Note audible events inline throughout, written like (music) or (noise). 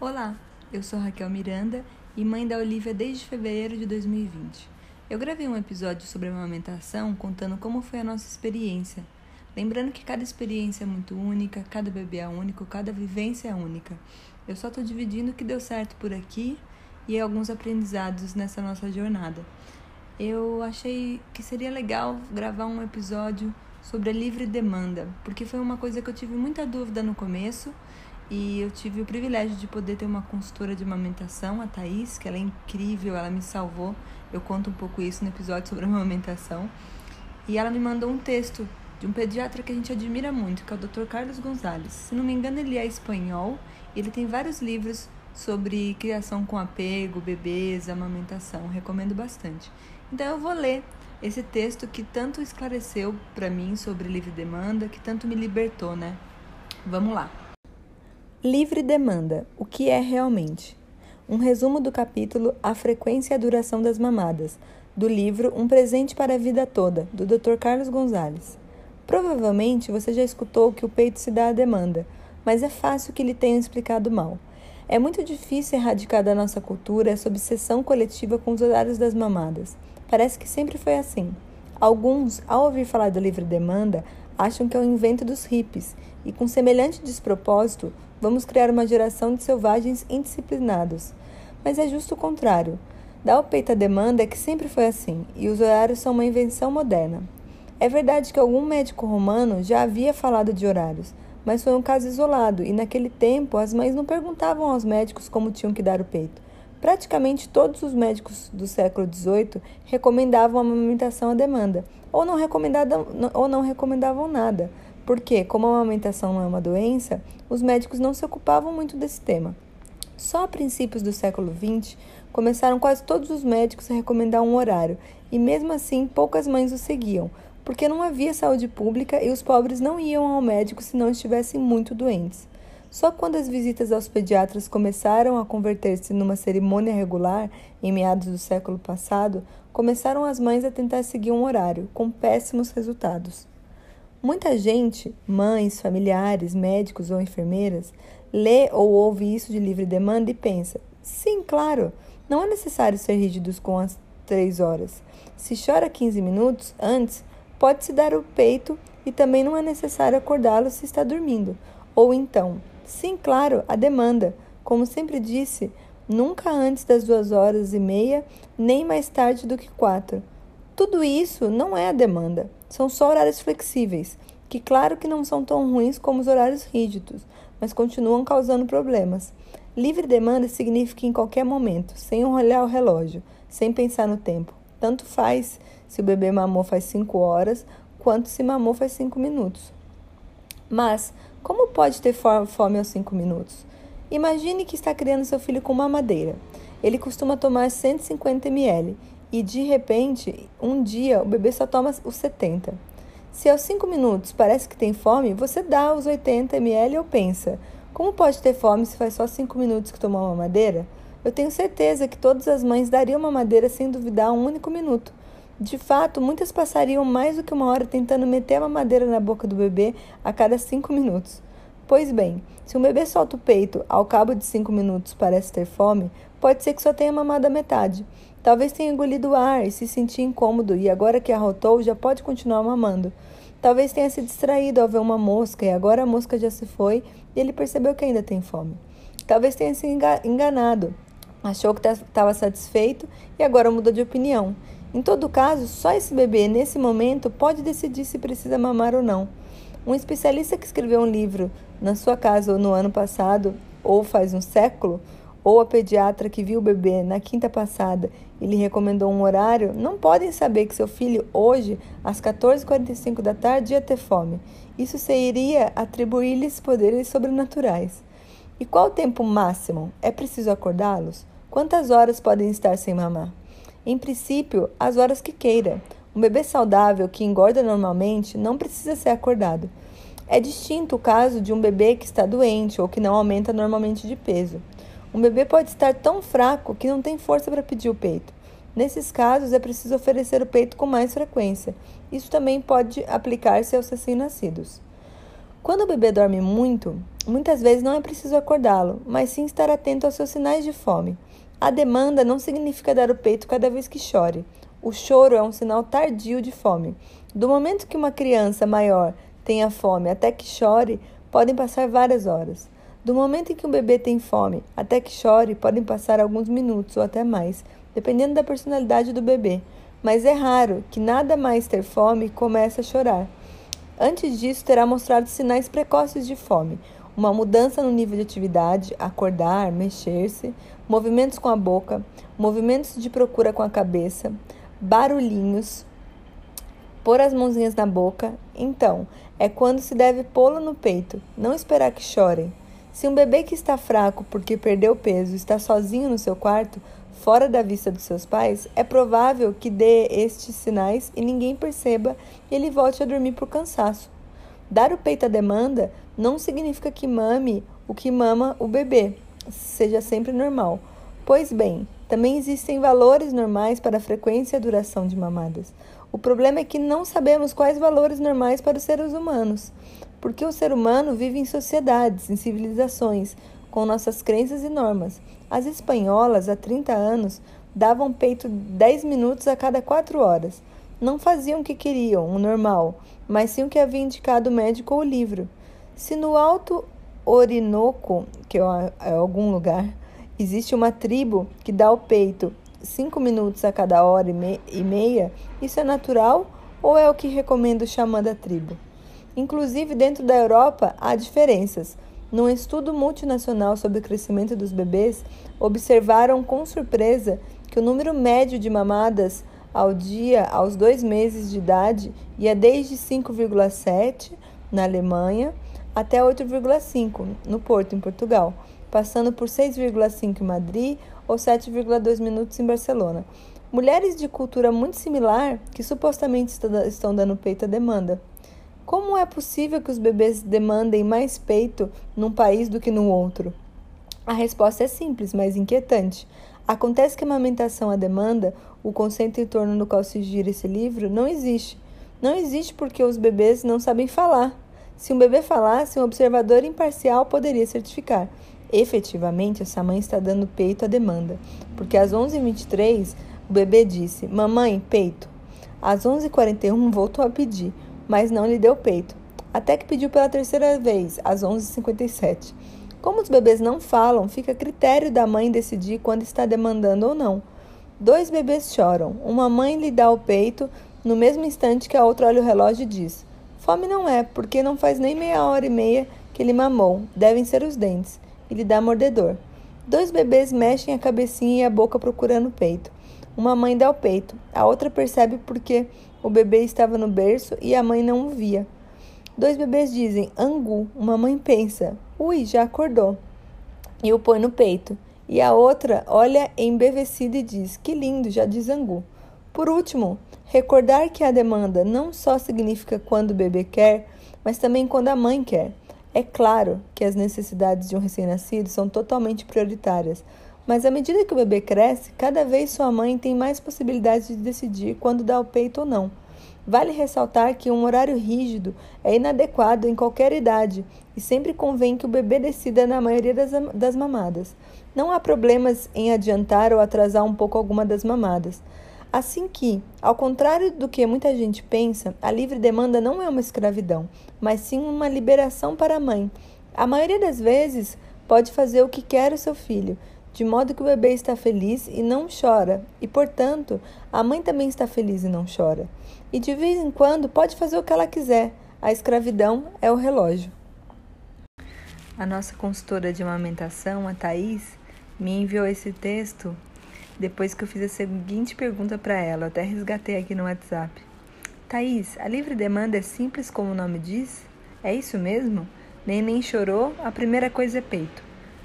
Olá, eu sou Raquel Miranda e mãe da Olivia desde fevereiro de 2020. Eu gravei um episódio sobre amamentação contando como foi a nossa experiência. Lembrando que cada experiência é muito única, cada bebê é único, cada vivência é única. Eu só estou dividindo o que deu certo por aqui e alguns aprendizados nessa nossa jornada. Eu achei que seria legal gravar um episódio sobre a livre demanda, porque foi uma coisa que eu tive muita dúvida no começo e eu tive o privilégio de poder ter uma consultora de amamentação, a Thaís, que ela é incrível, ela me salvou. Eu conto um pouco isso no episódio sobre (laughs) amamentação. E ela me mandou um texto de um pediatra que a gente admira muito, que é o Dr. Carlos Gonzalez. Se não me engano, ele é espanhol ele tem vários livros sobre criação com apego, bebês, amamentação. Recomendo bastante. Então eu vou ler esse texto que tanto esclareceu para mim sobre livre demanda, que tanto me libertou, né? Vamos lá. Livre demanda: o que é realmente? Um resumo do capítulo A Frequência e a Duração das Mamadas, do livro Um Presente para a Vida Toda, do Dr. Carlos Gonzalez. Provavelmente você já escutou que o peito se dá à demanda, mas é fácil que lhe tenham explicado mal. É muito difícil erradicar da nossa cultura essa obsessão coletiva com os horários das mamadas. Parece que sempre foi assim. Alguns, ao ouvir falar do livre demanda, acham que é um invento dos hippies, e com semelhante despropósito, Vamos criar uma geração de selvagens indisciplinados. Mas é justo o contrário. Dar o peito à demanda é que sempre foi assim, e os horários são uma invenção moderna. É verdade que algum médico romano já havia falado de horários, mas foi um caso isolado, e naquele tempo as mães não perguntavam aos médicos como tinham que dar o peito. Praticamente todos os médicos do século XVIII recomendavam a amamentação à demanda, ou não ou não recomendavam nada porque, como a amamentação não é uma doença, os médicos não se ocupavam muito desse tema. Só a princípios do século XX começaram quase todos os médicos a recomendar um horário, e mesmo assim poucas mães o seguiam, porque não havia saúde pública e os pobres não iam ao médico se não estivessem muito doentes. Só quando as visitas aos pediatras começaram a converter-se numa cerimônia regular, em meados do século passado, começaram as mães a tentar seguir um horário, com péssimos resultados. Muita gente, mães, familiares, médicos ou enfermeiras, lê ou ouve isso de livre demanda e pensa: sim, claro, não é necessário ser rígidos com as três horas. Se chora 15 minutos antes, pode-se dar o peito e também não é necessário acordá-lo se está dormindo. Ou então, sim, claro, a demanda. Como sempre disse, nunca antes das duas horas e meia, nem mais tarde do que quatro. Tudo isso não é a demanda. São só horários flexíveis, que claro que não são tão ruins como os horários rígidos, mas continuam causando problemas. Livre demanda significa em qualquer momento, sem olhar o relógio, sem pensar no tempo. Tanto faz se o bebê mamou faz 5 horas, quanto se mamou faz 5 minutos. Mas, como pode ter fome aos 5 minutos? Imagine que está criando seu filho com mamadeira. Ele costuma tomar 150 ml e de repente, um dia o bebê só toma os 70. Se aos 5 minutos parece que tem fome, você dá os 80 ml ou pensa: como pode ter fome se faz só 5 minutos que tomou uma madeira? Eu tenho certeza que todas as mães dariam uma madeira sem duvidar um único minuto. De fato, muitas passariam mais do que uma hora tentando meter a mamadeira na boca do bebê a cada 5 minutos. Pois bem, se um bebê solta o peito ao cabo de 5 minutos parece ter fome, pode ser que só tenha mamado a metade. Talvez tenha engolido o ar e se sentir incômodo e agora que arrotou já pode continuar mamando. Talvez tenha se distraído ao ver uma mosca e agora a mosca já se foi e ele percebeu que ainda tem fome. Talvez tenha se enganado, achou que estava satisfeito e agora mudou de opinião. Em todo caso, só esse bebê, nesse momento, pode decidir se precisa mamar ou não. Um especialista que escreveu um livro na sua casa ou no ano passado, ou faz um século, ou a pediatra que viu o bebê na quinta passada e lhe recomendou um horário, não podem saber que seu filho hoje, às 14h45 da tarde, ia ter fome. Isso seria atribuir-lhes poderes sobrenaturais. E qual o tempo máximo? É preciso acordá-los? Quantas horas podem estar sem mamar? Em princípio, as horas que queira. Um bebê saudável que engorda normalmente não precisa ser acordado. É distinto o caso de um bebê que está doente ou que não aumenta normalmente de peso. Um bebê pode estar tão fraco que não tem força para pedir o peito. Nesses casos, é preciso oferecer o peito com mais frequência. Isso também pode aplicar-se aos recém-nascidos. Quando o bebê dorme muito, muitas vezes não é preciso acordá-lo, mas sim estar atento aos seus sinais de fome. A demanda não significa dar o peito cada vez que chore. O choro é um sinal tardio de fome. Do momento que uma criança maior tenha fome até que chore, podem passar várias horas. Do momento em que um bebê tem fome até que chore, podem passar alguns minutos ou até mais, dependendo da personalidade do bebê. Mas é raro que nada mais ter fome comece a chorar. Antes disso, terá mostrado sinais precoces de fome, uma mudança no nível de atividade, acordar, mexer-se, movimentos com a boca, movimentos de procura com a cabeça, barulhinhos, pôr as mãozinhas na boca. Então, é quando se deve pô-lo no peito, não esperar que chorem. Se um bebê que está fraco porque perdeu peso está sozinho no seu quarto, fora da vista dos seus pais, é provável que dê estes sinais e ninguém perceba e ele volte a dormir por cansaço. Dar o peito à demanda não significa que mame o que mama o bebê, seja sempre normal. Pois bem, também existem valores normais para a frequência e a duração de mamadas. O problema é que não sabemos quais valores normais para os seres humanos, porque o ser humano vive em sociedades, em civilizações, com nossas crenças e normas. As espanholas, há 30 anos, davam peito 10 minutos a cada 4 horas. Não faziam o que queriam, o normal, mas sim o que havia indicado o médico ou o livro. Se no Alto Orinoco, que é algum lugar, existe uma tribo que dá o peito cinco minutos a cada hora e, meia, isso é natural ou é o que recomenda o xamã da tribo? Inclusive, dentro da Europa, há diferenças. Num estudo multinacional sobre o crescimento dos bebês, observaram com surpresa que o número médio de mamadas ao dia aos dois meses de idade ia desde 5,7 na Alemanha até 8,5 no Porto, em Portugal passando por 6,5 em Madrid ou 7,2 minutos em Barcelona. Mulheres de cultura muito similar que supostamente estão dando peito à demanda. Como é possível que os bebês demandem mais peito num país do que no outro? A resposta é simples, mas inquietante. Acontece que a amamentação à demanda, o conceito em torno do qual se gira esse livro, não existe. Não existe porque os bebês não sabem falar. Se um bebê falasse, um observador imparcial poderia certificar. Efetivamente, essa mãe está dando peito à demanda, porque às 11h23 o bebê disse: Mamãe, peito. Às 11h41 voltou a pedir, mas não lhe deu peito, até que pediu pela terceira vez, às 11h57. Como os bebês não falam, fica a critério da mãe decidir quando está demandando ou não. Dois bebês choram. Uma mãe lhe dá o peito no mesmo instante que a outra olha o relógio e diz: Fome não é, porque não faz nem meia hora e meia que ele mamou. Devem ser os dentes e lhe dá mordedor. Dois bebês mexem a cabecinha e a boca procurando o peito. Uma mãe dá o peito, a outra percebe porque o bebê estava no berço e a mãe não o via. Dois bebês dizem angu, uma mãe pensa, ui, já acordou, e o põe no peito. E a outra olha embevecida e diz, que lindo, já diz angu. Por último, recordar que a demanda não só significa quando o bebê quer, mas também quando a mãe quer. É claro que as necessidades de um recém-nascido são totalmente prioritárias, mas à medida que o bebê cresce, cada vez sua mãe tem mais possibilidades de decidir quando dar o peito ou não. Vale ressaltar que um horário rígido é inadequado em qualquer idade e sempre convém que o bebê decida na maioria das, das mamadas. Não há problemas em adiantar ou atrasar um pouco alguma das mamadas. Assim que, ao contrário do que muita gente pensa, a livre demanda não é uma escravidão, mas sim uma liberação para a mãe. A maioria das vezes pode fazer o que quer o seu filho, de modo que o bebê está feliz e não chora, e portanto, a mãe também está feliz e não chora. E de vez em quando pode fazer o que ela quiser. A escravidão é o relógio. A nossa consultora de amamentação, a Thaís, me enviou esse texto depois que eu fiz a seguinte pergunta para ela, eu até resgatei aqui no WhatsApp. Thaís, a livre demanda é simples como o nome diz? É isso mesmo? Neném chorou, a primeira coisa é peito.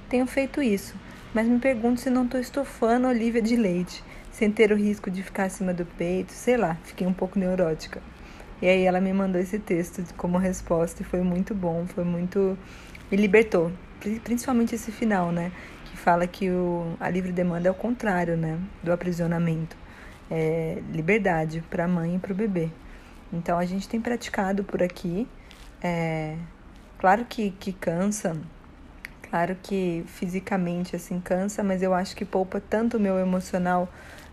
Tenho feito isso, mas me pergunto se não estou estofando Olivia de leite, sem ter o risco de ficar acima do peito, sei lá, fiquei um pouco neurótica. E aí ela me mandou esse texto como resposta e foi muito bom, foi muito. me libertou. Principalmente esse final, né? fala que o, a livre demanda é o contrário né, do aprisionamento. É liberdade para a mãe e para o bebê. Então a gente tem praticado por aqui é, Claro que, que cansa, claro que fisicamente assim cansa, mas eu acho que poupa tanto o meu emocional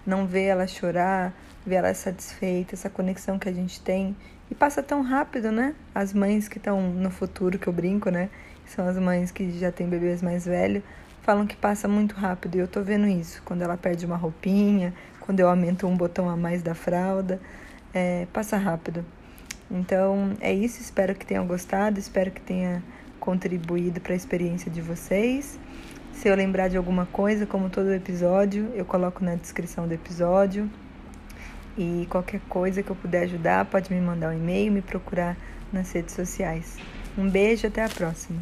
não ver ela chorar, ver ela satisfeita, essa conexão que a gente tem. E passa tão rápido, né? As mães que estão no futuro, que eu brinco, né? São as mães que já têm bebês mais velhos, falam que passa muito rápido. E eu tô vendo isso. Quando ela perde uma roupinha, quando eu aumento um botão a mais da fralda, é, passa rápido. Então é isso. Espero que tenham gostado, espero que tenha contribuído para a experiência de vocês. Se eu lembrar de alguma coisa, como todo episódio, eu coloco na descrição do episódio. E qualquer coisa que eu puder ajudar, pode me mandar um e-mail, me procurar nas redes sociais. Um beijo, até a próxima.